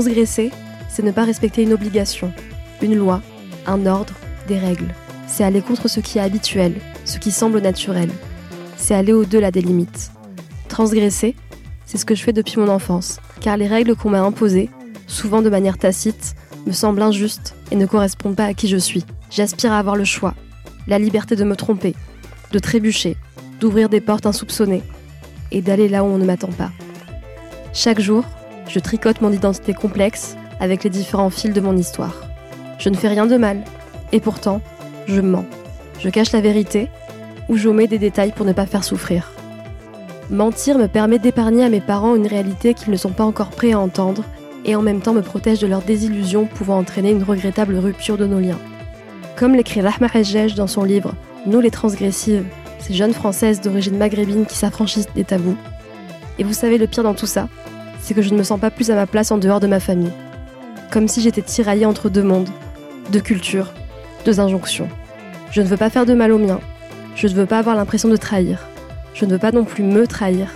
Transgresser, c'est ne pas respecter une obligation, une loi, un ordre, des règles. C'est aller contre ce qui est habituel, ce qui semble naturel. C'est aller au-delà des limites. Transgresser, c'est ce que je fais depuis mon enfance, car les règles qu'on m'a imposées, souvent de manière tacite, me semblent injustes et ne correspondent pas à qui je suis. J'aspire à avoir le choix, la liberté de me tromper, de trébucher, d'ouvrir des portes insoupçonnées et d'aller là où on ne m'attend pas. Chaque jour, je tricote mon identité complexe avec les différents fils de mon histoire. Je ne fais rien de mal, et pourtant, je mens. Je cache la vérité, ou j'omets des détails pour ne pas faire souffrir. Mentir me permet d'épargner à mes parents une réalité qu'ils ne sont pas encore prêts à entendre, et en même temps me protège de leurs désillusions pouvant entraîner une regrettable rupture de nos liens. Comme l'écrit Rahma Hajjaj dans son livre Nous les transgressives, ces jeunes françaises d'origine maghrébine qui s'affranchissent des tabous. Et vous savez le pire dans tout ça c'est que je ne me sens pas plus à ma place en dehors de ma famille. Comme si j'étais tiraillée entre deux mondes, deux cultures, deux injonctions. Je ne veux pas faire de mal aux miens. Je ne veux pas avoir l'impression de trahir. Je ne veux pas non plus me trahir.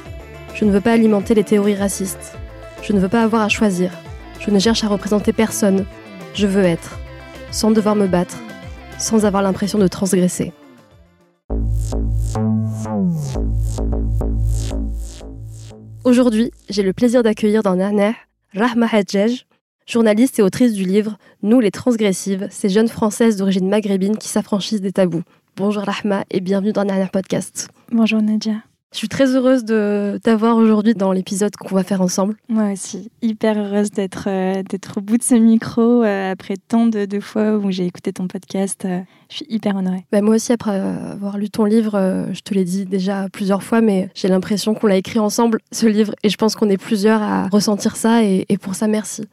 Je ne veux pas alimenter les théories racistes. Je ne veux pas avoir à choisir. Je ne cherche à représenter personne. Je veux être, sans devoir me battre, sans avoir l'impression de transgresser. Aujourd'hui, j'ai le plaisir d'accueillir dans Nana Rahma Hadjej, journaliste et autrice du livre Nous les transgressives, ces jeunes françaises d'origine maghrébine qui s'affranchissent des tabous. Bonjour Rahma et bienvenue dans Nana Podcast. Bonjour Nadia. Je suis très heureuse de t'avoir aujourd'hui dans l'épisode qu'on va faire ensemble. Moi aussi, hyper heureuse d'être euh, d'être au bout de ce micro euh, après tant de, de, fois où j'ai écouté ton podcast. Euh, je suis hyper honorée. Bah, moi aussi, après avoir lu ton livre, je te l'ai dit déjà plusieurs fois, mais j'ai l'impression qu'on l'a écrit ensemble, ce livre, et je pense qu'on est plusieurs à ressentir ça, et, et pour ça, merci.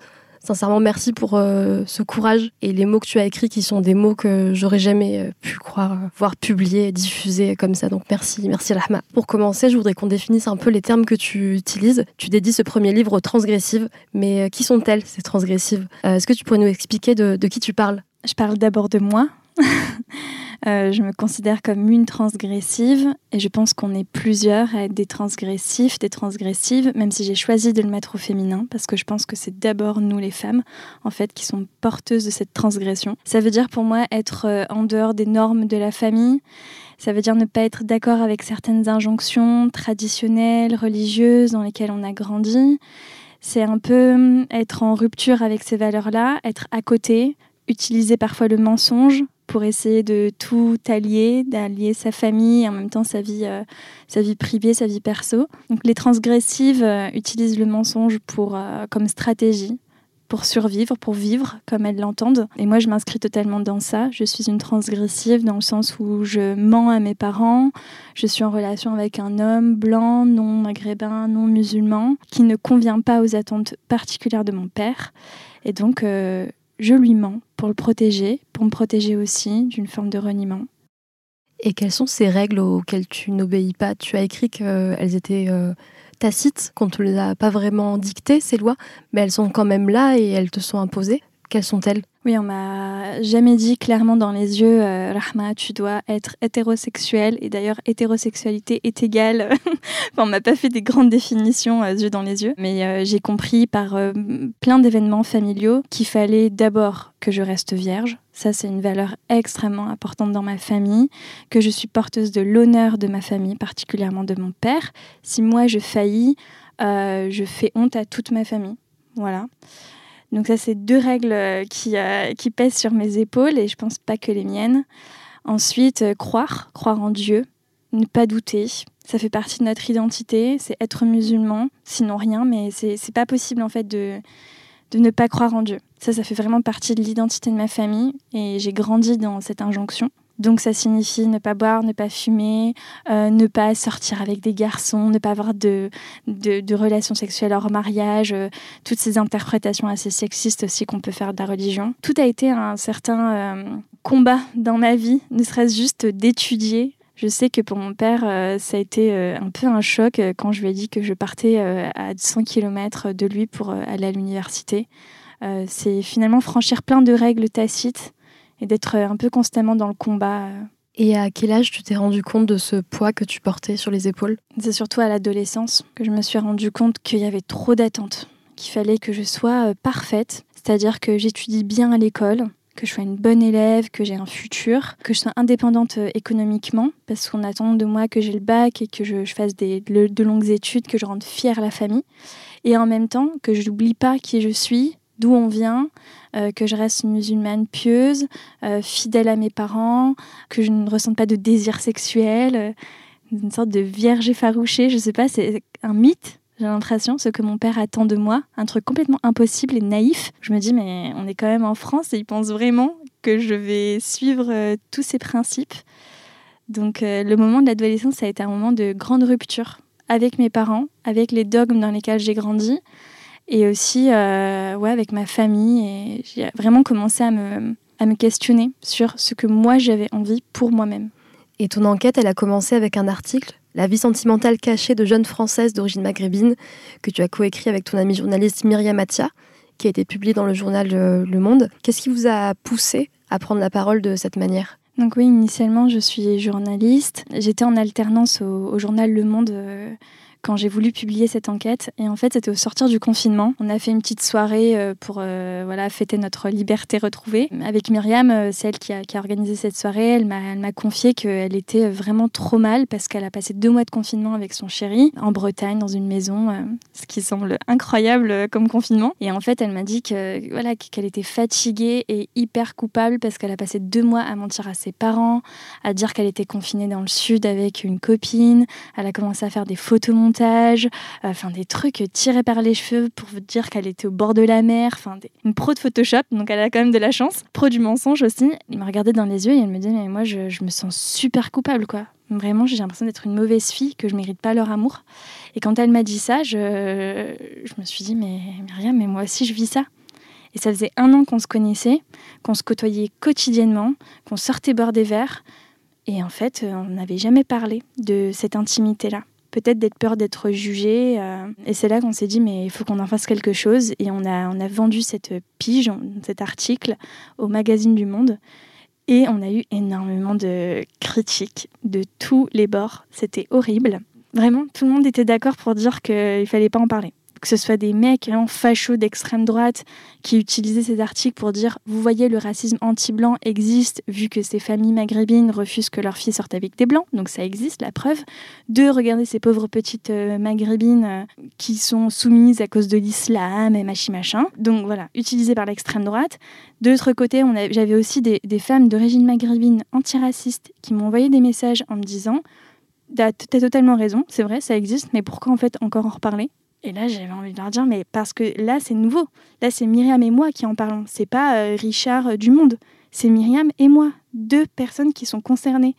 Sincèrement, merci pour euh, ce courage et les mots que tu as écrits qui sont des mots que j'aurais jamais euh, pu croire euh, voir publiés, diffusés comme ça. Donc merci, merci Rahma. Pour commencer, je voudrais qu'on définisse un peu les termes que tu utilises. Tu dédies ce premier livre aux transgressives, mais qui sont-elles ces transgressives? Est-ce que tu pourrais nous expliquer de, de qui tu parles? Je parle d'abord de moi. Euh, je me considère comme une transgressive et je pense qu'on est plusieurs à être des transgressifs, des transgressives, même si j'ai choisi de le mettre au féminin parce que je pense que c'est d'abord nous les femmes en fait qui sont porteuses de cette transgression. Ça veut dire pour moi être euh, en dehors des normes de la famille. Ça veut dire ne pas être d'accord avec certaines injonctions traditionnelles, religieuses dans lesquelles on a grandi. C'est un peu hum, être en rupture avec ces valeurs-là, être à côté, utiliser parfois le mensonge pour essayer de tout allier, d'allier sa famille et en même temps sa vie, euh, sa vie privée, sa vie perso. Donc les transgressives euh, utilisent le mensonge pour, euh, comme stratégie pour survivre, pour vivre comme elles l'entendent. Et moi, je m'inscris totalement dans ça. Je suis une transgressive dans le sens où je mens à mes parents. Je suis en relation avec un homme blanc, non maghrébin, non musulman, qui ne convient pas aux attentes particulières de mon père. Et donc, je lui mens pour le protéger, pour me protéger aussi d'une forme de reniement. Et quelles sont ces règles auxquelles tu n'obéis pas? Tu as écrit qu'elles étaient euh, tacites, qu'on ne te les a pas vraiment dictées, ces lois, mais elles sont quand même là et elles te sont imposées. Quelles sont-elles? Oui, on m'a jamais dit clairement dans les yeux, euh, Rahma, tu dois être hétérosexuel. Et d'ailleurs, hétérosexualité est égale. enfin, on m'a pas fait des grandes définitions euh, yeux dans les yeux. Mais euh, j'ai compris par euh, plein d'événements familiaux qu'il fallait d'abord que je reste vierge. Ça, c'est une valeur extrêmement importante dans ma famille, que je suis porteuse de l'honneur de ma famille, particulièrement de mon père. Si moi je faillis, je fais honte à toute ma famille. Voilà. Donc ça, c'est deux règles euh, qui, euh, qui pèsent sur mes épaules et je pense pas que les miennes. Ensuite, euh, croire, croire en Dieu, ne pas douter. Ça fait partie de notre identité, c'est être musulman, sinon rien, mais c'est pas possible en fait de, de ne pas croire en Dieu. Ça, ça fait vraiment partie de l'identité de ma famille et j'ai grandi dans cette injonction. Donc ça signifie ne pas boire, ne pas fumer, euh, ne pas sortir avec des garçons, ne pas avoir de, de, relations sexuelles hors mariage, euh, toutes ces interprétations assez sexistes aussi qu'on peut faire de la religion. Tout a été un certain euh, combat dans ma vie, ne serait-ce juste d'étudier. Je sais que pour mon père, ça a été un peu un choc quand je lui ai dit que je partais à 100 km de lui pour aller à l'université. C'est finalement franchir plein de règles tacites et d'être un peu constamment dans le combat. Et à quel âge tu t'es rendu compte de ce poids que tu portais sur les épaules? C'est surtout à l'adolescence que je me suis rendu compte qu'il y avait trop d'attentes, qu'il fallait que je sois euh, parfaite, c'est-à-dire que j'étudie bien à l'école, que je sois une bonne élève, que j'ai un futur, que je sois indépendante euh, économiquement, parce qu'on attend de moi que j'ai le bac et que je, fasse des, de longues études, que je rende fière la famille, et en même temps que je n'oublie pas qui je suis, d'où on vient, euh, que je reste musulmane pieuse, euh, fidèle à mes parents, que je ne ressente pas de désir sexuel, euh, une sorte de vierge effarouchée, je sais pas, c'est un mythe. J'ai l'impression, ce que mon père attend de moi, un truc complètement impossible et naïf. Je me dis, mais on est quand même en France et il pense vraiment que je vais suivre tous ces principes. Donc le moment de l'adolescence, a été un moment de grande rupture avec mes parents, avec les dogmes dans lesquels j'ai grandi, et aussi euh, ouais, avec ma famille. Et j'ai vraiment commencé à me, à me questionner sur ce que moi j'avais envie pour moi-même. Et ton enquête, elle a commencé avec un article, La vie sentimentale cachée de jeunes françaises d'origine maghrébine, que tu as coécrit avec ton amie journaliste Myriam Atia, qui a été publié dans le journal euh, Le Monde. Qu'est-ce qui vous a poussé à prendre la parole de cette manière? Donc oui, initialement, je suis journaliste. J'étais en alternance au, journal Le Monde euh, quand j'ai voulu publier cette enquête. Et en fait, c'était au sortir du confinement. On a fait une petite soirée euh, pour euh, voilà, fêter notre liberté retrouvée. Avec Myriam, euh, celle qui a, organisé cette soirée, elle m'a confié qu'elle était vraiment trop mal parce qu'elle a passé deux mois de confinement avec son chéri en Bretagne, dans une maison, ce qui semble incroyable comme confinement. Et en fait, elle m'a dit que voilà qu'elle était fatiguée et hyper coupable parce qu'elle a passé deux mois à mentir à ses parents, à dire qu'elle était confinée dans le sud avec une copine. Elle a commencé à faire des photos euh, enfin des trucs tirés par les cheveux pour vous dire qu'elle était au bord de la mer, enfin une pro de Photoshop, donc elle a quand même de la chance. Pro du mensonge aussi. Elle me regardait dans les yeux et elle me dit mais moi je, me sens super coupable quoi. Vraiment, j'ai l'impression d'être une mauvaise fille, que je mérite pas leur amour. Et quand elle m'a dit ça, je, me suis dit mais Myriam, mais moi aussi je vis ça. Et ça faisait un an qu'on se connaissait, qu'on se côtoyait quotidiennement, qu'on sortait boire des verres. Et en fait, on n'avait jamais parlé de cette intimité-là peut-être d'être peur d'être jugé. Euh, et c'est là qu'on s'est dit, mais il faut qu'on en fasse quelque chose. Et on a, on a vendu cette pige, cet article, au magazine du Monde. Et on a eu énormément de critiques de tous les bords. C'était horrible. Vraiment, tout le monde était d'accord pour dire qu'il ne fallait pas en parler que ce soit des mecs hein, fachos d'extrême droite qui utilisaient ces articles pour dire vous voyez le racisme anti-blanc existe vu que ces familles maghrébines refusent que leurs filles sortent avec des blancs donc ça existe la preuve. De regarder ces pauvres petites euh, maghrébines euh, qui sont soumises à cause de l'islam et machin machin. Donc voilà utilisé par l'extrême droite. De l'autre côté j'avais aussi des, des femmes d'origine maghrébine antiracistes qui m'ont envoyé des messages en me disant T'as totalement raison, c'est vrai, ça existe, mais pourquoi en fait encore en reparler? Et là, j'avais envie de leur dire, mais parce que là, c'est nouveau. Là, c'est Myriam et moi qui en parlons. C'est pas euh, Richard euh, du Monde. C'est Myriam et moi, deux personnes qui sont concernées.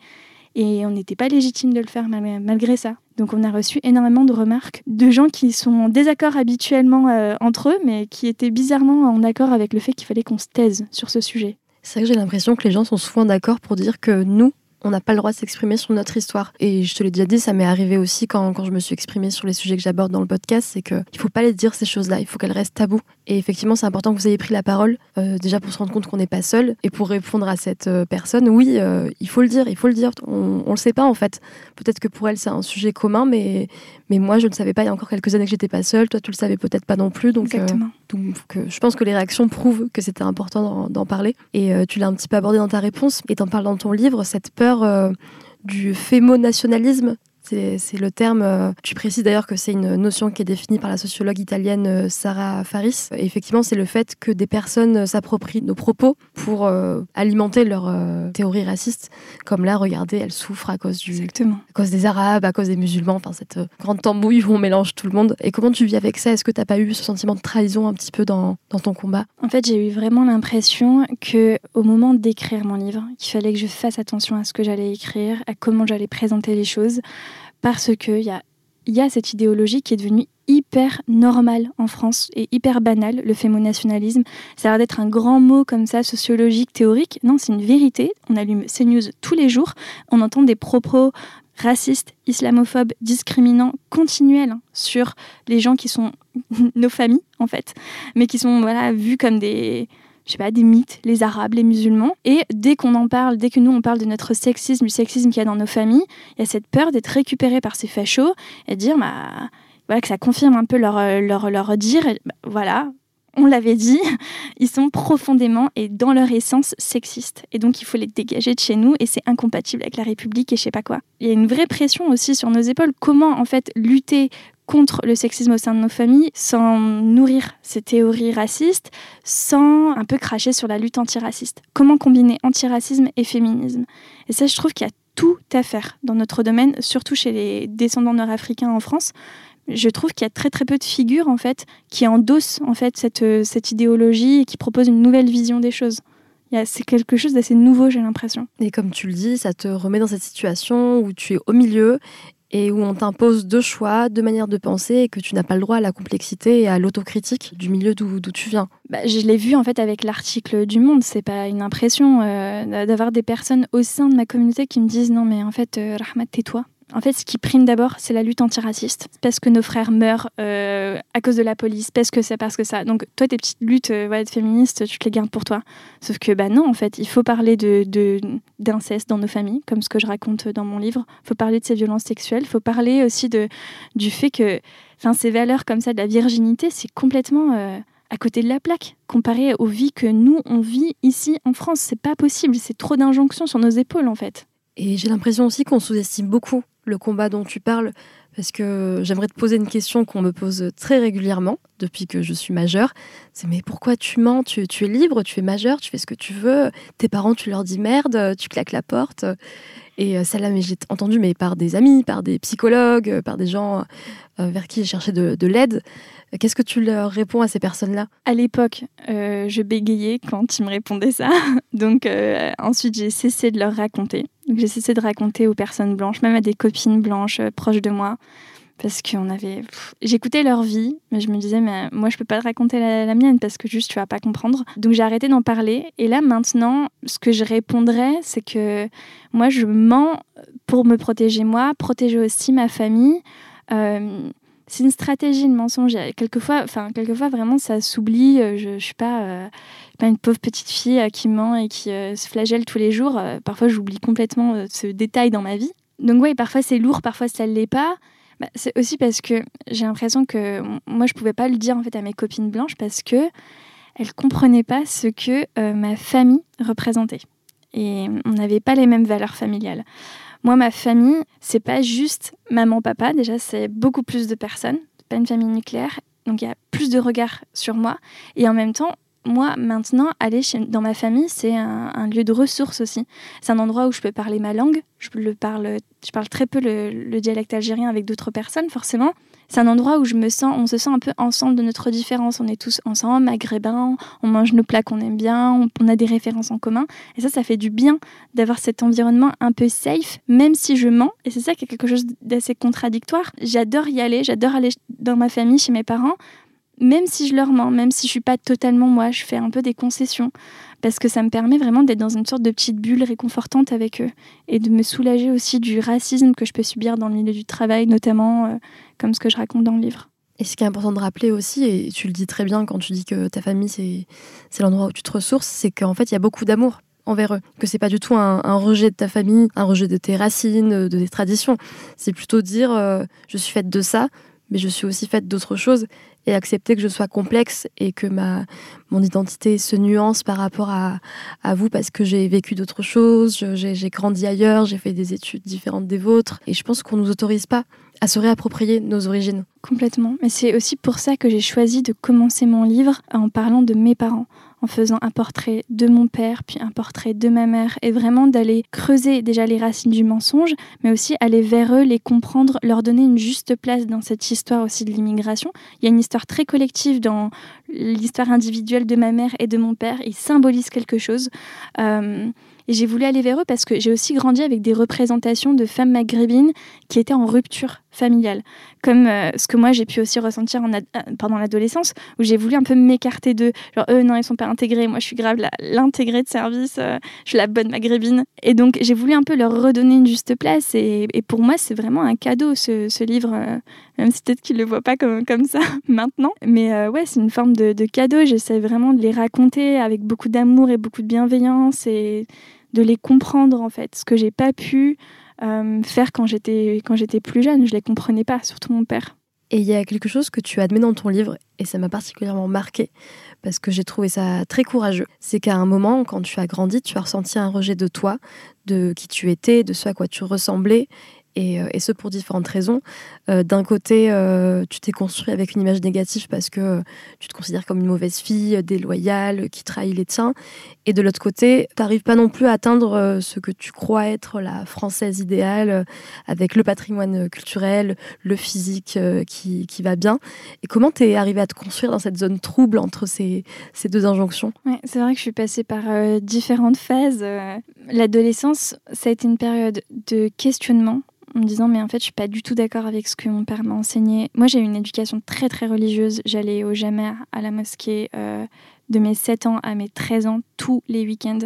Et on n'était pas légitime de le faire malgré ça. Donc on a reçu énormément de remarques de gens qui sont en désaccord habituellement euh, entre eux, mais qui étaient bizarrement en accord avec le fait qu'il fallait qu'on se taise sur ce sujet. C'est vrai que j'ai l'impression que les gens sont souvent d'accord pour dire que nous, on n'a pas le droit de s'exprimer sur notre histoire. Et je te l'ai déjà dit, ça m'est arrivé aussi quand, quand je me suis exprimée sur les sujets que j'aborde dans le podcast, c'est qu'il ne faut pas les dire ces choses-là, il faut qu'elles restent taboues. Et effectivement, c'est important que vous ayez pris la parole, euh, déjà pour se rendre compte qu'on n'est pas seul, et pour répondre à cette euh, personne, oui, euh, il faut le dire, il faut le dire. On ne le sait pas en fait. Peut-être que pour elle, c'est un sujet commun, mais, mais moi, je ne savais pas il y a encore quelques années que j'étais pas seule, toi, tu le savais peut-être pas non plus. Donc, Exactement. donc je pense que les réactions prouvent que c'était important d'en parler. Et tu l'as un petit peu abordé dans ta réponse, et t'en parles dans ton livre, cette peur du fémo-nationalisme C'est le terme, euh, tu précises d'ailleurs que c'est une notion qui est définie par la sociologue italienne euh, Sarah Faris. Et effectivement, c'est le fait que des personnes euh, s'approprient nos propos pour alimenter leur théorie raciste. Comme là, regardez, elle souffre à cause, du, Exactement. à cause des Arabes, à cause des musulmans, enfin cette grande tambouille où on mélange tout le monde. Et comment tu vis avec ça? Est-ce que tu n'as pas eu ce sentiment de trahison un petit peu dans, dans ton combat? En fait, j'ai eu vraiment l'impression que au moment d'écrire mon livre, qu'il fallait que je fasse attention à ce que j'allais écrire, à comment j'allais présenter les choses parce qu'il y a, y a cette idéologie qui est devenue hyper normale en France et hyper banale, le fémonationalisme. Ça a l'air d'être un grand mot comme ça, sociologique, théorique. Non, c'est une vérité. On allume CNews tous les jours. On entend des propos racistes, islamophobes, discriminants, continuels hein, sur les gens qui sont nos familles, en fait, mais qui sont voilà, vus comme des, je sais pas, des mythes, les arabes, les musulmans. Et dès qu'on en parle, dès que nous on parle de notre sexisme, du sexisme qu'il y a dans nos familles, il y a cette peur d'être récupéré par ces fachos et dire, bah, voilà, que ça confirme un peu leur, leur, leur dire, bah, voilà, on l'avait dit, ils sont profondément et dans leur essence sexistes. Et donc il faut les dégager de chez nous et c'est incompatible avec la République et je sais pas quoi. Il y a une vraie pression aussi sur nos épaules. Comment en fait lutter contre le sexisme au sein de nos familles sans nourrir ces théories racistes, sans un peu cracher sur la lutte antiraciste. Comment combiner antiracisme et féminisme? Et ça, je trouve qu'il y a tout à faire dans notre domaine, surtout chez les descendants nord-africains en France. Je trouve qu'il y a très très peu de figures en fait qui endossent en fait cette, cette idéologie et qui proposent une nouvelle vision des choses. C'est quelque chose d'assez nouveau, j'ai l'impression. Et comme tu le dis, ça te remet dans cette situation où tu es au milieu et où on t'impose deux choix, deux manières de penser et que tu n'as pas le droit à la complexité et à l'autocritique du milieu d'où tu viens. Bah, je l'ai vu en fait avec l'article du Monde, c'est pas une impression euh, d'avoir des personnes au sein de ma communauté qui me disent non mais en fait euh, Rahmat tais-toi. En fait, ce qui prime d'abord, c'est la lutte antiraciste. Parce que nos frères meurent euh, à cause de la police, parce que c'est parce que ça. Donc, toi, tes petites luttes euh, féministes, tu te les gardes pour toi. Sauf que, bah non, en fait, il faut parler d'inceste de, dans nos familles, comme ce que je raconte dans mon livre. Il faut parler de ces violences sexuelles. Il faut parler aussi de, du fait que ces valeurs comme ça de la virginité, c'est complètement. Euh, à côté de la plaque, comparé aux vies que nous, on vit ici en France. C'est pas possible, c'est trop d'injonctions sur nos épaules en fait. Et j'ai l'impression aussi qu'on sous-estime beaucoup le combat dont tu parles, parce que j'aimerais te poser une question qu'on me pose très régulièrement depuis que je suis majeure. C'est mais pourquoi tu mens? Tu, es libre, tu es majeure, tu fais ce que tu veux. Tes parents, tu leur dis merde, tu claques la porte. Et euh, celle-là, j'ai entendu mais par des amis, par des psychologues, par des gens euh, vers qui j'ai cherché de l'aide. Qu'est-ce que tu leur réponds à ces personnes-là? À l'époque, euh, je bégayais quand ils me répondaient ça. Donc euh, ensuite, j'ai cessé de leur raconter. J'ai cessé de raconter aux personnes blanches, même à des copines blanches euh, proches de moi. Parce qu'on avait. J'écoutais leur vie, mais je me disais, mais moi, je peux pas te raconter la, mienne parce que juste, tu vas pas comprendre. Donc j'ai arrêté d'en parler. Et là, maintenant, ce que je répondrais, c'est que moi, je mens pour me protéger moi, protéger aussi ma famille c'est une stratégie de mensonge. Quelquefois, enfin, quelquefois vraiment, ça s'oublie. Euh, je, ne suis pas, euh, une pauvre petite fille euh, qui ment et qui se flagelle tous les jours. parfois, j'oublie complètement ce détail dans ma vie. Donc, oui, parfois c'est lourd, parfois ça ne l'est pas. Bah, c'est aussi parce que j'ai l'impression que moi, je pouvais pas le dire en fait à mes copines blanches parce que elles comprenaient pas ce que ma famille représentait. Et on n'avait pas les mêmes valeurs familiales. Moi, ma famille, c'est pas juste maman, papa. Déjà, c'est beaucoup plus de personnes. pas une famille nucléaire. Donc, il y a plus de regards sur moi. Et en même temps, moi, maintenant, aller dans ma famille, c'est un, lieu de ressources aussi. C'est un endroit où je peux parler ma langue. Je, le parle, je parle très peu le dialecte algérien avec d'autres personnes, forcément c'est un endroit où je me sens, on se sent un peu ensemble de notre différence. On est tous ensemble, maghrébins, on mange nos plats qu'on aime bien, on, a des références en commun. Et ça, ça fait du bien d'avoir cet environnement un peu safe, même si je mens. Et c'est ça qui est quelque chose d'assez contradictoire. J'adore y aller, j'adore aller dans ma famille, chez mes parents, même si je leur mens, même si je suis pas totalement moi, je fais un peu des concessions parce que ça me permet vraiment d'être dans une sorte de petite bulle réconfortante avec eux et de me soulager aussi du racisme que je peux subir dans le milieu du travail, notamment euh, comme ce que je raconte dans le livre. Et ce qui est important de rappeler aussi, et tu le dis très bien quand tu dis que ta famille c'est l'endroit où tu te ressources, c'est qu'en fait il y a beaucoup d'amour envers eux, que c'est pas du tout un, rejet de ta famille, un rejet de tes racines, de tes traditions. C'est plutôt dire euh, je suis faite de ça, mais je suis aussi faite d'autres choses et accepter que je sois complexe et que ma mon identité se nuance par rapport à, à vous parce que j'ai vécu d'autres choses, j'ai grandi ailleurs, j'ai fait des études différentes des vôtres et je pense qu'on nous autorise pas à se réapproprier nos origines. Complètement. Mais c'est aussi pour ça que j'ai choisi de commencer mon livre en parlant de mes parents, en faisant un portrait de mon père, puis un portrait de ma mère, et vraiment d'aller creuser déjà les racines du mensonge, mais aussi aller vers eux, les comprendre, leur donner une juste place dans cette histoire aussi de l'immigration. Il y a une histoire très collective dans l'histoire individuelle de ma mère et de mon père. Ils symbolisent quelque chose. Euh, et j'ai voulu aller vers eux parce que j'ai aussi grandi avec des représentations de femmes maghrébines qui étaient en rupture familiale, comme euh, ce que moi j'ai pu aussi ressentir en euh, pendant l'adolescence, où j'ai voulu un peu m'écarter d'eux. Genre, eux, non, ils sont pas intégrés, moi je suis grave l'intégrée de service, euh, je suis la bonne maghrébine. Et donc j'ai voulu un peu leur redonner une juste place. Et, pour moi, c'est vraiment un cadeau ce, livre, même si peut-être qu'ils le voient pas comme, comme ça maintenant. Mais ouais, c'est une forme de, de cadeau. J'essaie vraiment de les raconter avec beaucoup d'amour et beaucoup de bienveillance et de les comprendre en fait, ce que j'ai pas pu faire quand j'étais quand j'étais plus jeune. Je les comprenais pas, surtout mon père. Et il y a quelque chose que tu admets dans ton livre, et ça m'a particulièrement marqué, parce que j'ai trouvé ça très courageux. C'est qu'à un moment, quand tu as grandi, tu as ressenti un rejet de toi, de qui tu étais, de ce à quoi tu ressemblais, euh, et, ce pour différentes raisons. Euh, d'un côté, euh, tu t'es construit avec une image négative parce que tu te considères comme une mauvaise fille, déloyale, qui trahit les tiens. Et de l'autre côté, tu n'arrives pas non plus à atteindre ce que tu crois être la française idéale, avec le patrimoine culturel, le physique qui, qui, va bien. Et comment tu es arrivé à te construire dans cette zone trouble entre ces, ces deux injonctions? Ouais, C'est vrai que je suis passée par différentes phases. L'adolescence, ça a été une période de questionnement en me disant mais en fait je suis pas du tout d'accord avec ce que mon père m'a enseigné. Moi j'ai eu une éducation très très religieuse. J'allais au jamais à la mosquée euh, de mes 7 ans à mes 13 ans tous les week-ends.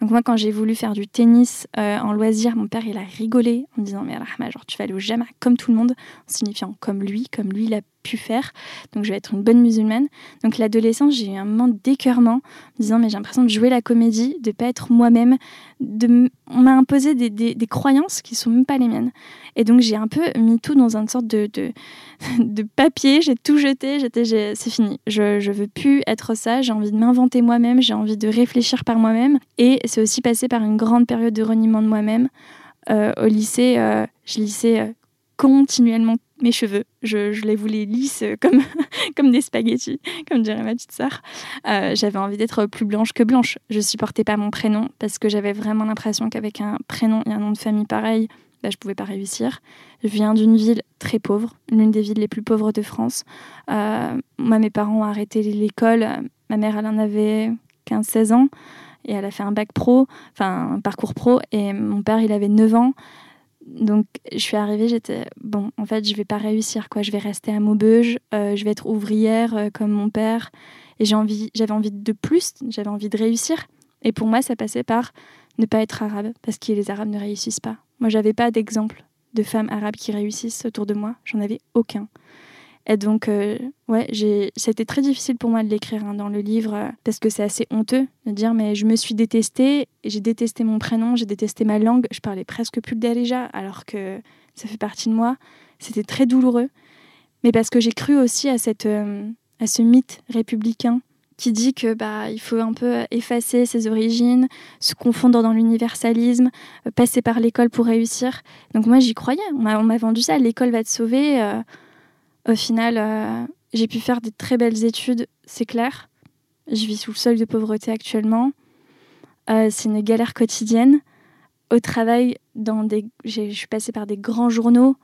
Donc moi quand j'ai voulu faire du tennis euh, en loisir, mon père il a rigolé en me disant mais Rahma genre tu vas aller au jamais comme tout le monde, en signifiant comme lui, comme lui il a pu faire. Donc je vais être une bonne musulmane. Donc l'adolescence, j'ai eu un moment d'écœurement, en disant mais j'ai l'impression de jouer la comédie, de pas être moi-même. De... On m'a imposé des, croyances qui sont même pas les miennes. Et donc j'ai un peu mis tout dans une sorte de, papier, j'ai tout jeté, j'étais c'est fini. Je veux plus être ça, j'ai envie de m'inventer moi-même, j'ai envie de réfléchir par moi-même. Et c'est aussi passé par une grande période de reniement de moi-même. Euh, au lycée, euh, je lissais euh, continuellement mes cheveux. Je, les voulais lisses comme, comme des spaghettis, comme dirait ma petite sœur. J'avais envie d'être plus blanche que blanche. Je supportais pas mon prénom parce que j'avais vraiment l'impression qu'avec un prénom et un nom de famille pareil, bah, je pouvais pas réussir. Je viens d'une ville très pauvre, l'une des villes les plus pauvres de France. Moi, mes parents ont arrêté l'école. Ma mère, elle en avait 15-16 ans et elle a fait un bac pro, enfin un parcours pro. Et mon père, il avait 9 ans. Donc, je suis arrivée, j'étais bon, en fait, je vais pas réussir, quoi. Je vais rester à Maubeuge, euh, je vais être ouvrière euh, comme mon père. Et envie, j'avais envie de plus, j'avais envie de réussir. Et pour moi, ça passait par ne pas être arabe, parce que les arabes ne réussissent pas. Moi, j'avais pas d'exemple de femmes arabes qui réussissent autour de moi, j'en avais aucun. Et donc, euh, ouais, c'était très difficile pour moi de l'écrire hein, dans le livre euh, parce que c'est assez honteux de dire, mais je me suis détestée, j'ai détesté mon prénom, j'ai détesté ma langue, je parlais presque plus le alors que ça fait partie de moi. C'était très douloureux. Mais parce que j'ai cru aussi à, cette, euh, à ce mythe républicain qui dit que bah il faut un peu effacer ses origines, se confondre dans l'universalisme, passer par l'école pour réussir. Donc moi j'y croyais. On m'a vendu ça. L'école va te sauver. Au final, euh, j'ai pu faire des très belles études, c'est clair. Je vis sous le seuil de pauvreté actuellement. Euh, c'est une galère quotidienne. Au travail, dans des... je suis passée par des grands journaux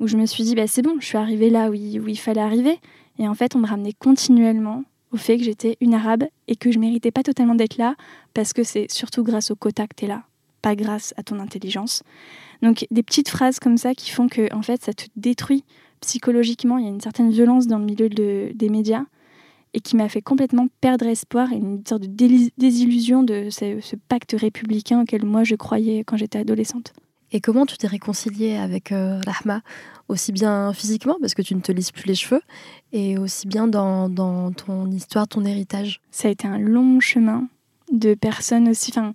où je me suis dit, bah, c'est bon, je suis arrivée là où il, il fallait arriver. Et en fait, on me ramenait continuellement au fait que j'étais une arabe et que je méritais pas totalement d'être là parce que c'est surtout grâce au quota que tu es là, pas grâce à ton intelligence. Donc des petites phrases comme ça qui font que en fait ça te détruit psychologiquement, il y a une certaine violence dans le milieu des médias et qui m'a fait complètement perdre espoir et une sorte de désillusion de ce, pacte républicain auquel moi je croyais quand j'étais adolescente. Et comment tu t'es réconciliée avec euh, Rahma Aussi bien physiquement, parce que tu ne te lises plus les cheveux, et aussi bien dans, dans ton histoire, ton héritage? Ça a été un long chemin de personnes aussi. Enfin,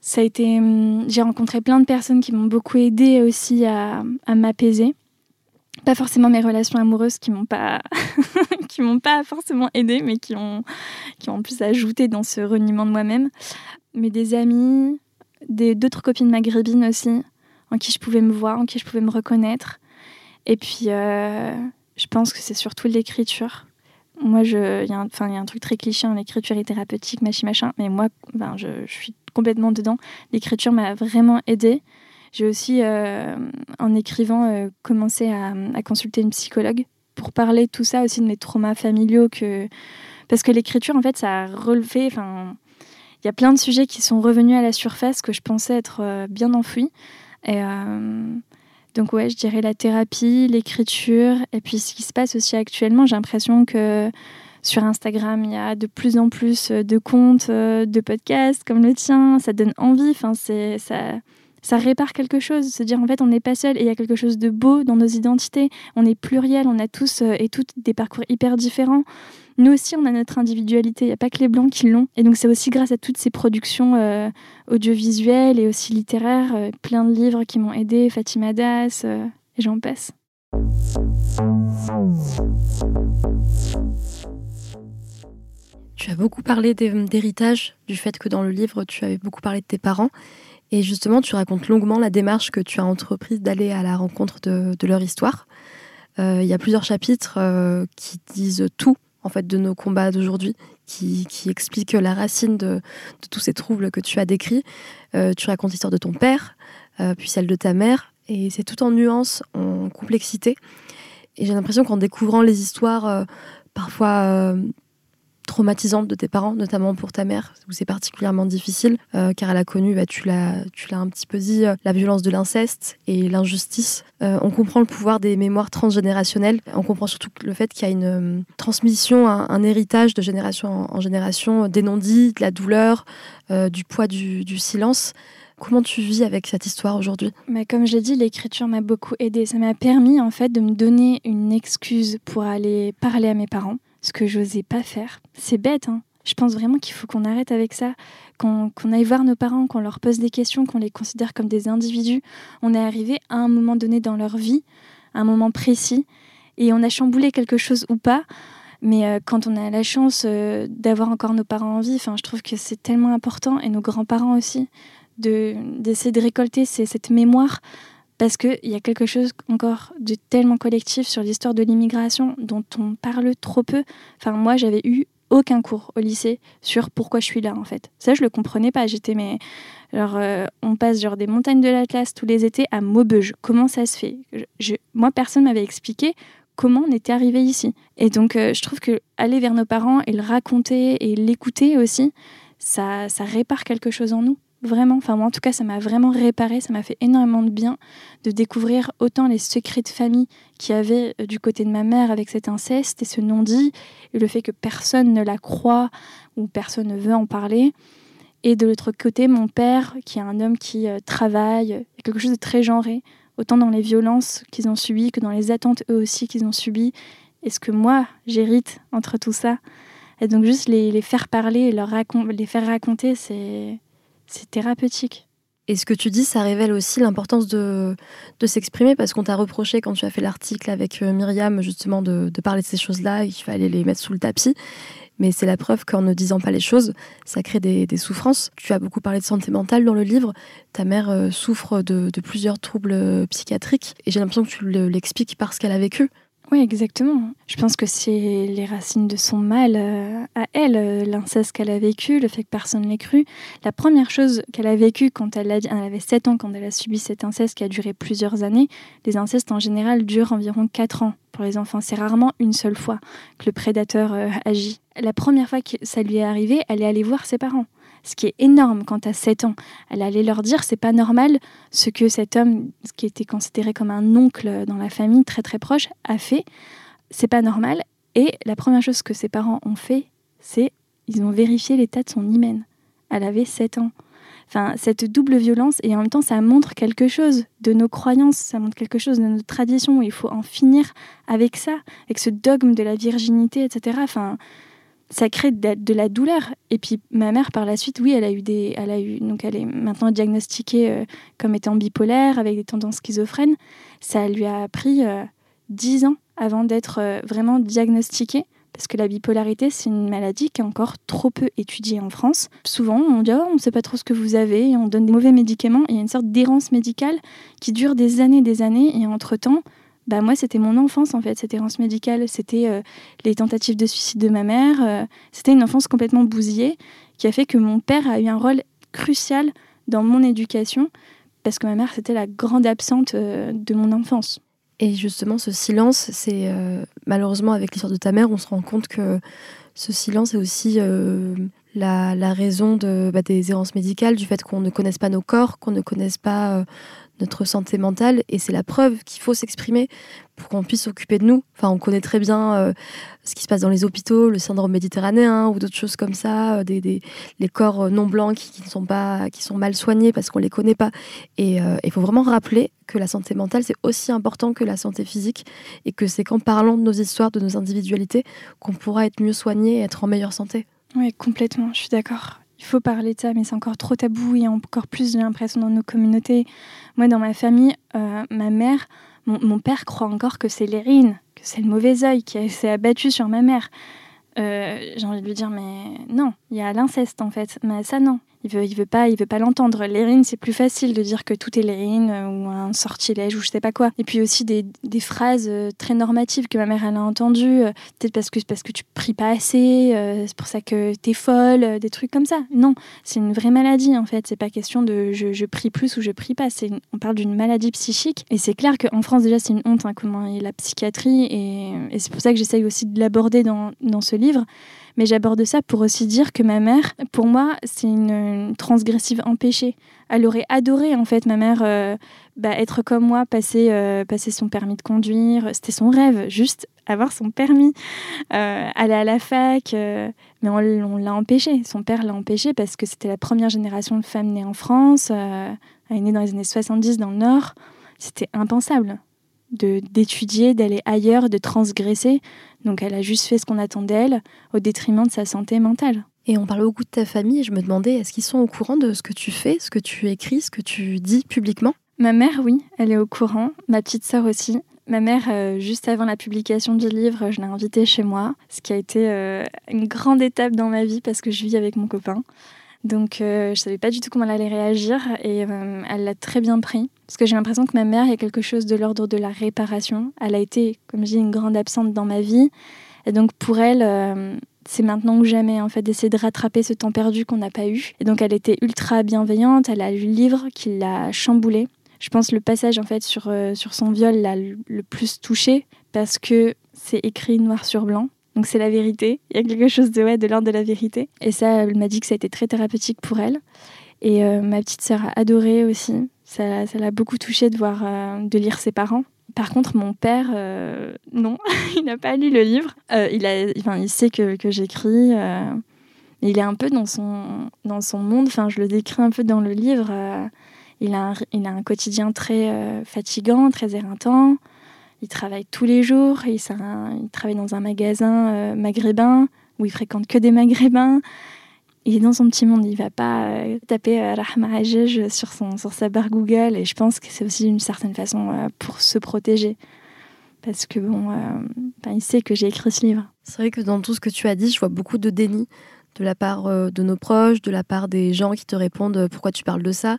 ça a été. Hum, j'ai rencontré plein de personnes qui m'ont beaucoup aidé aussi à, à m'apaiser pas forcément mes relations amoureuses qui m'ont pas qui m'ont pas forcément aidé mais qui ont qui ont plus ajouté dans ce reniement de moi-même. Mais des amis des d'autres copines maghrébines aussi en qui je pouvais me voir en qui je pouvais me reconnaître. Et puis euh, je pense que c'est surtout l'écriture. Moi je il y a un, truc très cliché en écriture et thérapeutique machin machin mais moi ben, je, je suis complètement dedans. L'écriture m'a vraiment aidée j'ai aussi, euh, en écrivant, euh, commencé à, consulter une psychologue pour parler de tout ça, aussi de mes traumas familiaux. Parce que l'écriture, en fait, ça a relevé. Il y a plein de sujets qui sont revenus à la surface que je pensais être euh, bien enfouis. Donc, ouais, je dirais la thérapie, l'écriture. Et puis, ce qui se passe aussi actuellement, j'ai l'impression que sur Instagram, il y a de plus en plus de comptes, de podcasts comme le tien. Ça donne envie. Enfin, c'est ça ça répare quelque chose, se dire en fait on n'est pas seul et il y a quelque chose de beau dans nos identités, on est pluriel, on a tous euh, et toutes des parcours hyper différents. Nous aussi on a notre individualité, il n'y a pas que les blancs qui l'ont. Et donc c'est aussi grâce à toutes ces productions euh, audiovisuelles et aussi littéraires, euh, plein de livres qui m'ont aidé, Fatima Das, et j'en passe. Tu as beaucoup parlé d'héritage, du fait que dans le livre tu avais beaucoup parlé de tes parents. Et justement, tu racontes longuement la démarche que tu as entreprise d'aller à la rencontre de, leur histoire. Euh, il y a plusieurs chapitres euh, qui disent tout en fait de nos combats d'aujourd'hui, qui, expliquent la racine de, tous ces troubles que tu as décrits. Euh, tu racontes l'histoire de ton père, puis celle de ta mère, et c'est tout en nuances, en complexité. Et j'ai l'impression qu'en découvrant les histoires parfois traumatisante de tes parents, notamment pour ta mère, où c'est particulièrement difficile, euh, car elle a connu, bah, tu l'as un petit peu dit, euh, la violence de l'inceste et l'injustice. Euh, on comprend le pouvoir des mémoires transgénérationnelles. On comprend surtout le fait qu'il y a une transmission, un, héritage de génération en, génération, des non-dits, de la douleur, du poids du, du silence. Comment tu vis avec cette histoire aujourd'hui? Mais Comme je l'ai dit, l'écriture m'a beaucoup aidée. Ça m'a permis en fait de me donner une excuse pour aller parler à mes parents ce que j'osais pas faire. C'est bête, hein je pense vraiment qu'il faut qu'on arrête avec ça, qu'on aille voir nos parents, qu'on leur pose des questions, qu'on les considère comme des individus. On est arrivé à un moment donné dans leur vie, un moment précis, et on a chamboulé quelque chose ou pas. Mais euh, quand on a la chance euh, d'avoir encore nos parents en vie, je trouve que c'est tellement important, et nos grands-parents aussi, d'essayer de, récolter cette mémoire parce qu'il y a quelque chose encore de tellement collectif sur l'histoire de l'immigration dont on parle trop peu. Enfin, moi, j'avais eu aucun cours au lycée sur pourquoi je suis là, en fait. Ça, je le comprenais pas. J'étais, mais. Alors, euh, on passe genre des montagnes de l'Atlas tous les étés à Maubeuge. Comment ça se fait? Moi, personne m'avait expliqué comment on était arrivé ici. Et donc, euh, je trouve que aller vers nos parents et le raconter et l'écouter aussi, ça, ça répare quelque chose en nous vraiment. Enfin, moi, en tout cas, ça m'a vraiment réparé, ça m'a fait énormément de bien de découvrir autant les secrets de famille qu'il y avait euh, du côté de ma mère avec cet inceste et ce non-dit, et le fait que personne ne la croit ou personne ne veut en parler. Et de l'autre côté, mon père, qui est un homme qui euh, travaille, quelque chose de très genré, autant dans les violences qu'ils ont subies que dans les attentes eux aussi qu'ils ont subies. Et ce que moi, j'hérite entre tout ça. Et donc juste les, faire parler, leur les faire raconter, c'est c'est thérapeutique. Et ce que tu dis, ça révèle aussi l'importance de, de s'exprimer parce qu'on t'a reproché quand tu as fait l'article avec euh, Myriam justement de, de parler de ces choses-là, il fallait les mettre sous le tapis. Mais c'est la preuve qu'en ne disant pas les choses, ça crée des, des, souffrances. Tu as beaucoup parlé de santé mentale dans le livre. Ta mère euh, souffre de, de, plusieurs troubles euh, psychiatriques et j'ai l'impression que tu l'expliques parce qu'elle a vécu. Oui, exactement. Je pense que c'est les racines de son mal euh, à elle, euh, l'inceste qu'elle a vécu, le fait que personne ne l'ait cru. La première chose qu'elle a vécue quand elle, elle avait 7 ans, quand elle a subi cet inceste qui a duré plusieurs années, les incestes en général durent environ 4 ans pour les enfants. C'est rarement une seule fois que le prédateur euh, agit. La première fois que ça lui est arrivé, elle est allée voir ses parents ce qui est énorme quand à 7 ans. Elle allait leur dire c'est pas normal ce que cet homme, ce qui était considéré comme un oncle dans la famille très très proche, a fait. C'est pas normal. Et la première chose que ses parents ont fait, c'est ils ont vérifié l'état de son hymen. Elle avait 7 ans. Enfin, cette double violence, et en même temps, ça montre quelque chose de nos croyances, ça montre quelque chose de notre tradition, il faut en finir avec ça, avec ce dogme de la virginité, etc. Enfin, ça crée de, la douleur. Et puis ma mère, par la suite, oui, elle a eu des, elle a eu, donc elle est maintenant diagnostiquée euh, comme étant bipolaire avec des tendances schizophrènes. Ça lui a appris, euh, dix ans avant d'être euh, vraiment diagnostiquée parce que la bipolarité, c'est une maladie qui est encore trop peu étudiée en France. Souvent, on dit oh, on ne sait pas trop ce que vous avez, et on donne des mauvais médicaments, il y a une sorte d'errance médicale qui dure des années, des années, et entre-temps, bah moi, c'était mon enfance en fait, cette errance médicale. C'était euh, les tentatives de suicide de ma mère. Euh, c'était une enfance complètement bousillée qui a fait que mon père a eu un rôle crucial dans mon éducation parce que ma mère, c'était la grande absente euh, de mon enfance. Et justement, ce silence, c'est malheureusement avec l'histoire de ta mère, on se rend compte que ce silence est aussi la, raison bah, des errances médicales, du fait qu'on ne connaisse pas nos corps, qu'on ne connaisse pas notre santé mentale et c'est la preuve qu'il faut s'exprimer pour qu'on puisse s'occuper de nous. Enfin, on connaît très bien euh, ce qui se passe dans les hôpitaux, le syndrome méditerranéen ou d'autres choses comme ça, euh, des, des, les corps euh, non blancs qui, ne sont pas, qui sont mal soignés parce qu'on les connaît pas. Et il faut vraiment rappeler que la santé mentale c'est aussi important que la santé physique et que c'est qu'en parlant de nos histoires, de nos individualités, qu'on pourra être mieux soigné et être en meilleure santé. Oui, complètement. Je suis d'accord il faut parler de ça, mais c'est encore trop tabou et encore plus, j'ai l'impression, dans nos communautés. Moi, dans ma famille, euh, ma mère, mon, père croit encore que c'est l'érine, que c'est le mauvais œil qui s'est abattu sur ma mère. Euh, j'ai envie de lui dire, mais non, il y a l'inceste en fait. Mais ça, non il veut, il veut pas, il veut pas l'entendre. L'érine, c'est plus facile de dire que tout est l'érine euh, ou un sortilège ou je sais pas quoi. Et puis aussi des, phrases euh, très normatives que ma mère a entendues, euh, peut-être parce que parce que tu pries pas assez, c'est pour ça que tu es folle, des trucs comme ça. Non, c'est une vraie maladie en fait. C'est pas question de je, je, prie plus ou je prie pas. C'est on parle d'une maladie psychique et c'est clair qu'en France déjà c'est une honte hein, comment est la psychiatrie et, et c'est pour ça que j'essaye aussi de l'aborder dans, dans ce livre. Mais j'aborde ça pour aussi dire que ma mère, pour moi, c'est une, transgressive empêchée. Elle aurait adoré, en fait, ma mère, euh, bah, être comme moi, passer, euh, passer son permis de conduire. C'était son rêve, juste avoir son permis, euh, aller à la fac. mais on, l'a empêché. Son père l'a empêché parce que c'était la première génération de femmes nées en France. elle est née dans les années 70 dans le Nord. C'était impensable d'étudier, d'aller ailleurs, de transgresser. Donc elle a juste fait ce qu'on attend d'elle au détriment de sa santé mentale. Et on parle beaucoup de ta famille et je me demandais, est-ce qu'ils sont au courant de ce que tu fais, ce que tu écris, ce que tu dis publiquement? Ma mère, oui, elle est au courant. Ma petite sœur aussi. Ma mère, euh, juste avant la publication du livre, je l'ai invitée chez moi, ce qui a été euh, une grande étape dans ma vie parce que je vis avec mon copain. Donc euh, je savais pas du tout comment elle allait réagir et elle l'a très bien pris. Parce que j'ai l'impression que ma mère, il y a quelque chose de l'ordre de la réparation. Elle a été, comme je dis, une grande absente dans ma vie. Et donc pour elle, euh, c'est maintenant ou jamais, en fait, d'essayer de rattraper ce temps perdu qu'on n'a pas eu. Et donc elle était ultra bienveillante. Elle a lu le livre qui l'a chamboulé. Je pense le passage, en fait, sur, euh, sur son viol l'a le plus touché parce que c'est écrit noir sur blanc. Donc c'est la vérité. Il y a quelque chose de, ouais, de l'ordre de la vérité. Et ça, elle m'a dit que ça a été très thérapeutique pour elle. Et euh, ma petite sœur a adoré aussi. Ça, l'a beaucoup touché de voir, euh, de lire ses parents. Par contre, mon père, euh, non, il n'a pas lu le livre. Euh, il, a, enfin, il sait que, que j'écris. il est un peu dans son, dans son monde. Enfin, je le décris un peu dans le livre. il, a un, il a un quotidien très fatigant, très éreintant. Il travaille tous les jours. Il, il travaille dans un magasin maghrébin où il fréquente que des maghrébins il est dans son petit monde, il va pas euh, taper euh, Rahma Ajej sur, sa barre Google et je pense que c'est aussi une certaine façon euh, pour se protéger. Parce que bon, il sait que j'ai écrit ce livre. C'est vrai que dans tout ce que tu as dit, je vois beaucoup de déni de la part de nos proches, de la part des gens qui te répondent pourquoi tu parles de ça.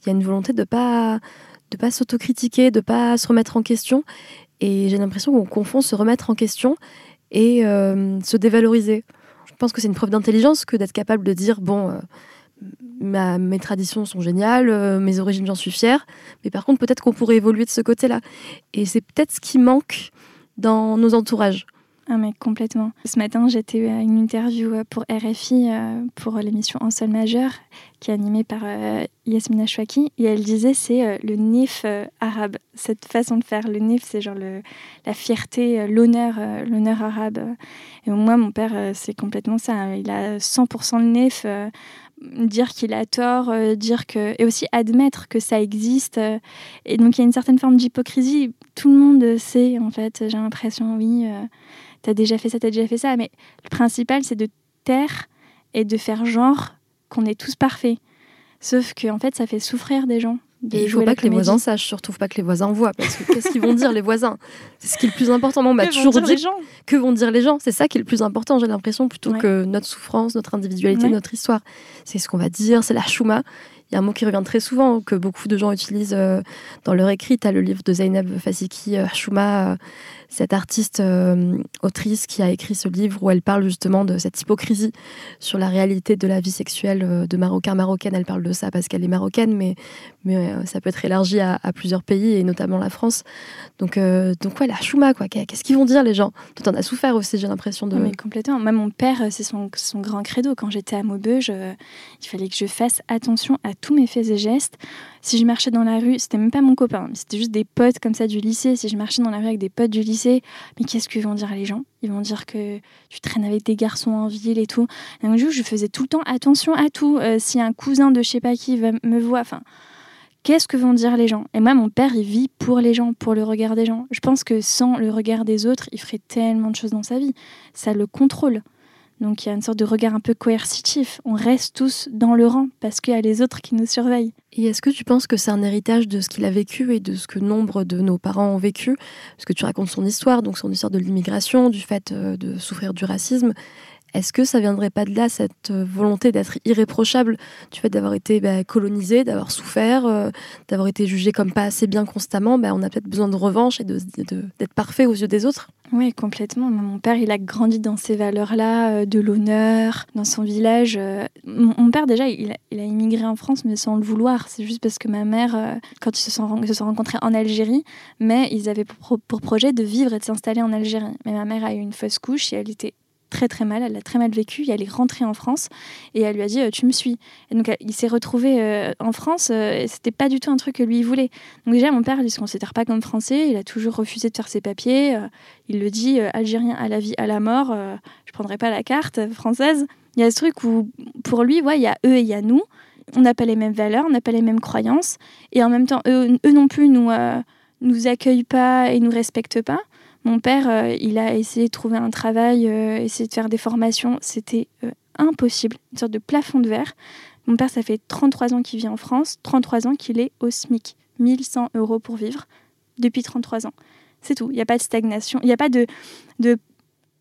Il y a une volonté de pas de pas s'autocritiquer, de pas se remettre en question. Et j'ai l'impression qu'on confond se remettre en question et se dévaloriser je pense que c'est une preuve d'intelligence que d'être capable de dire bon, euh, mes traditions sont géniales, euh, mes origines j'en suis fière, mais par contre peut-être qu'on pourrait évoluer de ce côté-là. Et c'est peut-être ce qui manque dans nos entourages. Ah mais complètement. Ce matin, j'étais à une interview euh, pour RFI pour l'émission En sol majeur qui est animée par Yasmina Chouaki et elle disait c'est le nif arabe. Cette façon de faire le nif, c'est genre la fierté, l'honneur, l'honneur arabe. Et moi, mon père, c'est complètement ça. Il a 100% le nif dire qu'il a tort, dire que et aussi admettre que ça existe. et donc il y a une certaine forme d'hypocrisie. Tout le monde sait en fait. J'ai l'impression, oui, t'as déjà fait ça, t'as déjà fait ça. Mais le principal, c'est de taire et de faire genre qu'on est tous parfaits. Sauf que en fait, ça fait souffrir des gens de Et il faut pas que les voisins sachent, surtout pas que les voisins voient, parce que qu'est-ce qu'ils vont dire les voisins? C'est ce qui est le plus important. On m'a toujours dire dit les gens? que vont dire les gens. C'est ça qui est le plus important, j'ai l'impression, plutôt Ouais. que notre souffrance, notre individualité, Ouais. notre histoire. C'est ce qu'on va dire, c'est la chouma. Il y a un mot qui revient très souvent, que beaucoup de gens utilisent euh, dans leur écrit. Tu as le livre de Zainab Fasiki, euh, Chouma, euh, cette artiste euh, autrice qui a écrit ce livre où elle parle justement de cette hypocrisie sur la réalité de la vie sexuelle euh, de Marocains, Marocaines. Elle parle de ça parce qu'elle est marocaine, mais, mais euh, ça peut être élargi à, plusieurs pays et notamment la France. Donc, euh, donc ouais, la chouma, quoi. Qu'est- Qu'est-ce qu'ils vont dire les gens? Toi, t'en as souffert aussi, j'ai l'impression de. Non, mais complètement. Moi, mon père, c'est son, son grand credo. Quand j'étais à Maubeuge, il fallait que je fasse attention à tous mes faits et gestes. Si je marchais dans la rue, c'était même pas mon copain, c'était juste des potes comme ça du lycée. Si je marchais dans la rue avec des potes du lycée, mais qu'est-ce que vont dire les gens? Ils vont dire que tu traînes avec des garçons en ville et tout. Et donc, je faisais tout le temps attention à tout. Euh, si un cousin de je sais pas qui me voir, enfin. Qu'est-ce que vont dire les gens? Et moi, mon père, il vit pour les gens, pour le regard des gens. Je pense que sans le regard des autres, il ferait tellement de choses dans sa vie. Ça le contrôle. Donc il y a une sorte de regard un peu coercitif. On reste tous dans le rang parce qu'il y a les autres qui nous surveillent. Et est-ce que tu penses que c'est un héritage de ce qu'il a vécu et de ce que nombre de nos parents ont vécu? Parce que tu racontes son histoire, donc son histoire de l'immigration, du fait euh, de souffrir du racisme. Est-ce que ça viendrait pas de là, cette euh, volonté d'être irréprochable, du fait d'avoir été bah, colonisé, d'avoir souffert, euh, d'avoir été jugé comme pas assez bien constamment bah, On a peut-être besoin de revanche et d'être parfait aux yeux des autres? Oui, complètement. Mon père, il a grandi dans ces valeurs-là, euh, de l'honneur, dans son village. Mon père, déjà, il a, immigré en France, mais sans le vouloir. C'est juste parce que ma mère, quand ils se sont, rencontrés en Algérie, mais ils avaient pour projet de vivre et de s'installer en Algérie. Mais ma mère a eu une fausse couche et elle était très très mal, elle l'a très mal vécu, et elle est rentrée en France et elle lui a dit euh, tu me suis. Et donc il s'est retrouvé euh, en France euh, et c'était pas du tout un truc que lui il voulait. Donc déjà mon père il se considère pas comme français, il a toujours refusé de faire ses papiers, il le dit algérien à la vie à la mort, je prendrai pas la carte française. Il y a ce truc où pour lui ouais il y a eux et il y a nous, on n'a pas les mêmes valeurs, on n'a pas les mêmes croyances et en même temps eux, non plus nous nous accueillent pas et nous respectent pas. Mon père, euh, il a essayé de trouver un travail, euh, essayé de faire des formations. C'était euh, impossible, une sorte de plafond de verre. Mon père, ça fait 33 ans qu'il vit en France, 33 ans qu'il est au SMIC, 1100 euros pour vivre, depuis 33 ans. C'est tout. Il n'y a pas de stagnation, il n'y a pas de, de-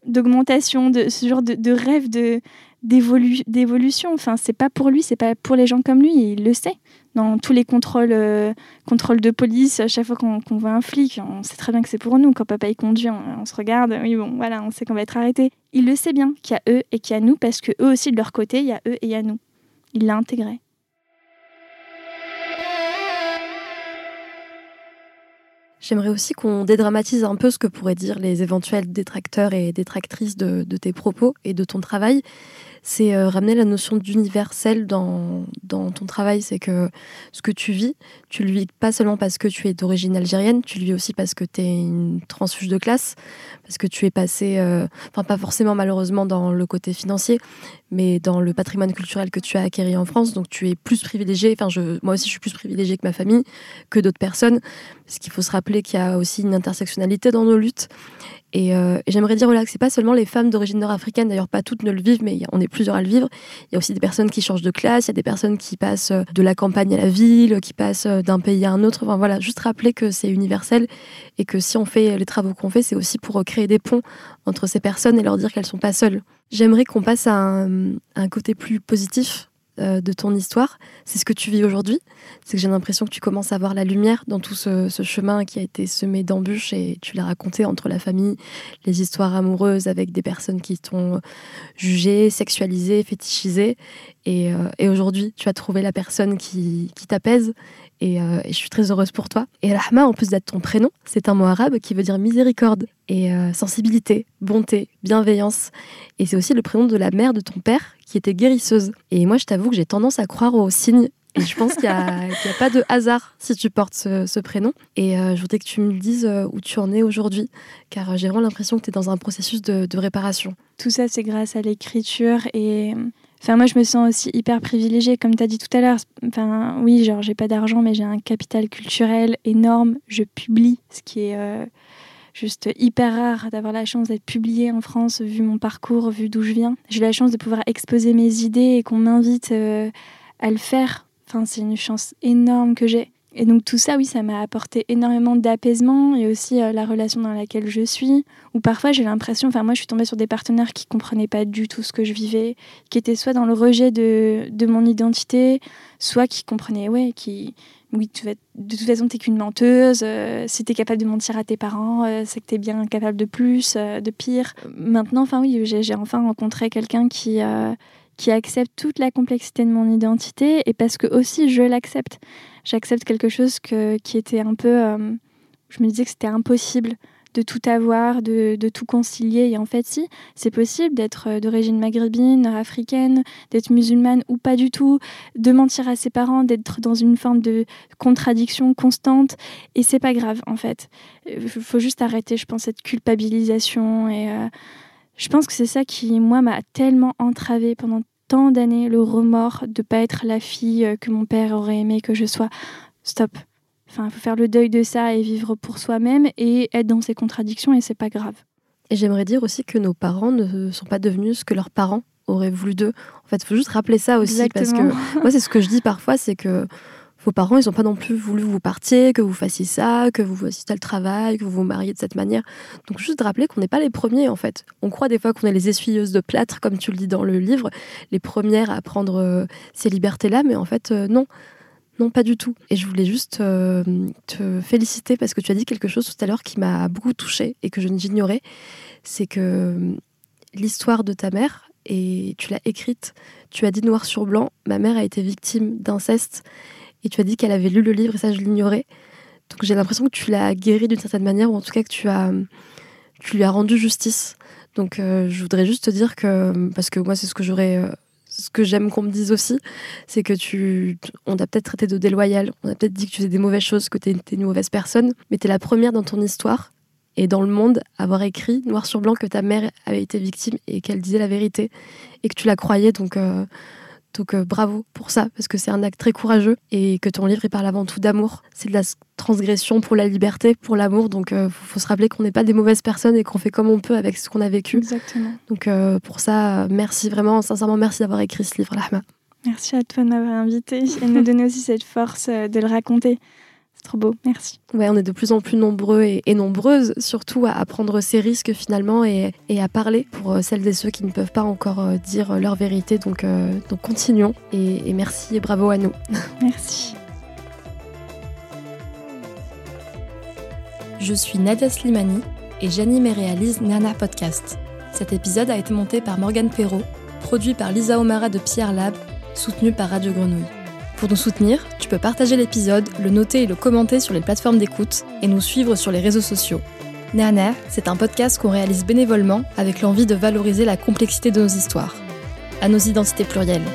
d'augmentation, de, ce genre de, rêve de, d'évolu- d'évolution. Enfin, c'est pas pour lui, c'est pas pour les gens comme lui, il le sait. Dans tous les contrôles, euh, contrôles de police, à chaque fois qu'on, voit un flic, on sait très bien que c'est pour nous. Quand papa il conduit, on, on se regarde, oui bon, voilà, on sait qu'on va être arrêté. Il le sait bien qu'il y a eux et qu'il y a nous, parce que eux aussi de leur côté, il y a eux et il y a nous. Il l'a intégré. J'aimerais aussi qu'on dédramatise un peu ce que pourraient dire les éventuels détracteurs et détractrices de, tes propos et de ton travail. C'est euh, ramener la notion d'universel dans, ton travail. C'est que ce que tu vis, tu le vis pas seulement parce que tu es d'origine algérienne, tu le vis aussi parce que tu es une transfuge de classe, parce que tu es passé, euh, enfin pas forcément malheureusement dans le côté financier, mais dans le patrimoine culturel que tu as acquéri en France. Donc tu es plus privilégié. Enfin, moi aussi, je suis plus privilégiée que ma famille, que d'autres personnes. Parce qu'il faut se rappeler qu'il y a aussi une intersectionnalité dans nos luttes. Et, euh, j'aimerais dire voilà, que c'est pas seulement les femmes d'origine nord-africaine, d'ailleurs pas toutes ne le vivent, mais on est plusieurs à le vivre. Il y a aussi des personnes qui changent de classe, il y a des personnes qui passent euh, de la campagne à la ville, qui passent euh, d'un pays à un autre. Enfin voilà, juste rappeler que c'est universel et que si on fait les travaux qu'on fait, c'est aussi pour euh, créer des ponts entre ces personnes et leur dire qu'elles sont pas seules. J'aimerais qu'on passe à un côté plus positif euh, de ton histoire. C'est ce que tu vis aujourd'hui. C'est que j'ai l'impression que tu commences à voir la lumière dans tout ce, chemin qui a été semé d'embûches et tu l'as raconté entre la famille, les histoires amoureuses avec des personnes qui t'ont jugé, sexualisé, fétichisé. Et, euh, aujourd'hui, tu as trouvé la personne qui, qui t'apaise. Et, euh, et je suis très heureuse pour toi. Et Rahma, en plus d'être ton prénom, c'est un mot arabe qui veut dire miséricorde et euh, sensibilité, bonté, bienveillance. Et c'est aussi le prénom de la mère de ton père qui était guérisseuse. Et moi, je t'avoue que j'ai tendance à croire aux signes. Et je pense qu'il n'y a, pas de hasard si tu portes ce, prénom. Et euh, je voudrais que tu me dises où tu en es aujourd'hui, car j'ai vraiment l'impression que tu es dans un processus de, de réparation. Tout ça, c'est grâce à l'écriture et. Enfin, moi, je me sens aussi hyper privilégiée, comme tu as dit tout à l'heure. Enfin, oui, genre, j'ai pas d'argent, mais j'ai un capital culturel énorme. Je publie, ce qui est euh, juste hyper rare d'avoir la chance d'être publiée en France, vu mon parcours, vu d'où je viens. J'ai la chance de pouvoir exposer mes idées et qu'on m'invite euh, à le faire. Enfin, c'est une chance énorme que j'ai. Et donc tout ça, oui, ça m'a apporté énormément d'apaisement et aussi euh, la relation dans laquelle je suis. Ou parfois j'ai l'impression, enfin moi je suis tombée sur des partenaires qui comprenaient pas du tout ce que je vivais, qui étaient soit dans le rejet de, de mon identité, soit qui comprenaient, ouais, qui, oui, de toute façon, t'es qu'une menteuse. Euh, si t'es capable de mentir à tes parents, euh, c'est que t'es bien capable de plus, de pire. Maintenant, enfin oui, j'ai enfin rencontré quelqu'un qui qui accepte toute la complexité de mon identité et parce que aussi je l'accepte. J'accepte quelque chose qui était un peu... Euh, je me disais que c'était impossible de tout avoir, de, tout concilier. Et en fait, si, c'est possible d'être euh, d'origine maghrébine, africaine, d'être musulmane ou pas du tout, de mentir à ses parents, d'être dans une forme de contradiction constante. Et c'est pas grave, en fait. Il faut juste arrêter, je pense, cette culpabilisation et... Euh, je pense que c'est ça qui, moi, m'a tellement entravée pendant tant d'années, le remords de pas être la fille euh, que mon père aurait aimé que je sois. Stop. Enfin, il faut faire le deuil de ça et vivre pour soi-même et être dans ses contradictions et c'est pas grave. Et j'aimerais dire aussi que nos parents ne sont pas devenus ce que leurs parents auraient voulu d'eux. En fait, il faut juste rappeler ça aussi parce que moi, c'est ce que je dis parfois, c'est que vos parents, ils n'ont pas non plus voulu que vous partiez, que vous fassiez ça, que vous fassiez tel travail, que vous vous mariez de cette manière. Donc juste de rappeler qu'on n'est pas les premiers en fait. On croit des fois qu'on est les essuyeuses de plâtre, comme tu le dis dans le livre, les premières à prendre euh, ces libertés-là, mais en fait euh, non. Non, pas du tout. Et je voulais juste euh, te féliciter parce que tu as dit quelque chose tout à l'heure qui m'a beaucoup touchée et que je n'ignorais. C'est que l'histoire de ta mère, et tu l'as écrite, tu as dit noir sur blanc, ma mère a été victime d'inceste et tu as dit qu'elle avait lu le livre et ça, je l'ignorais. Donc j'ai l'impression que tu l'as guéri d'une certaine manière, ou en tout cas que tu, as, tu lui as rendu justice. Donc euh, je voudrais juste te dire que, parce que moi c'est ce que j'aurais, euh, ce que j'aime qu'on me dise aussi, c'est que tu, on t'a peut-être traité de déloyale, on a peut-être dit que tu faisais des mauvaises choses, que tu étais une mauvaise personne, mais tu es la première dans ton histoire et dans le monde avoir écrit noir sur blanc que ta mère avait été victime et qu'elle disait la vérité et que tu la croyais. Donc euh, donc euh, bravo pour ça, parce que c'est un acte très courageux et que ton livre il parle avant tout d'amour. C'est de la transgression pour la liberté, pour l'amour. Donc il euh, faut, se rappeler qu'on n'est pas des mauvaises personnes et qu'on fait comme on peut avec ce qu'on a vécu. Exactement. Donc euh, pour ça, merci vraiment, sincèrement, merci d'avoir écrit ce livre, Lahma. Merci à toi de m'avoir invité et de me donner aussi cette force de le raconter trop beau, merci. Ouais, on est de plus en plus nombreux et, nombreuses, surtout à, prendre ces risques finalement et, à parler pour euh, celles et ceux qui ne peuvent pas encore euh, dire leur vérité. Donc, euh, donc continuons et, et merci et bravo à nous. Merci. Je suis Nadia Slimani et j'anime et réalise Nana Podcast. Cet épisode a été monté par Morgane Perrault, produit par Lisa Omara de Pierre Lab, soutenu par Radio Grenouille. Pour nous soutenir, tu peux partager l'épisode, le noter et le commenter sur les plateformes d'écoute et nous suivre sur les réseaux sociaux. Néaner, c'est un podcast qu'on réalise bénévolement avec l'envie de valoriser la complexité de nos histoires, à nos identités plurielles.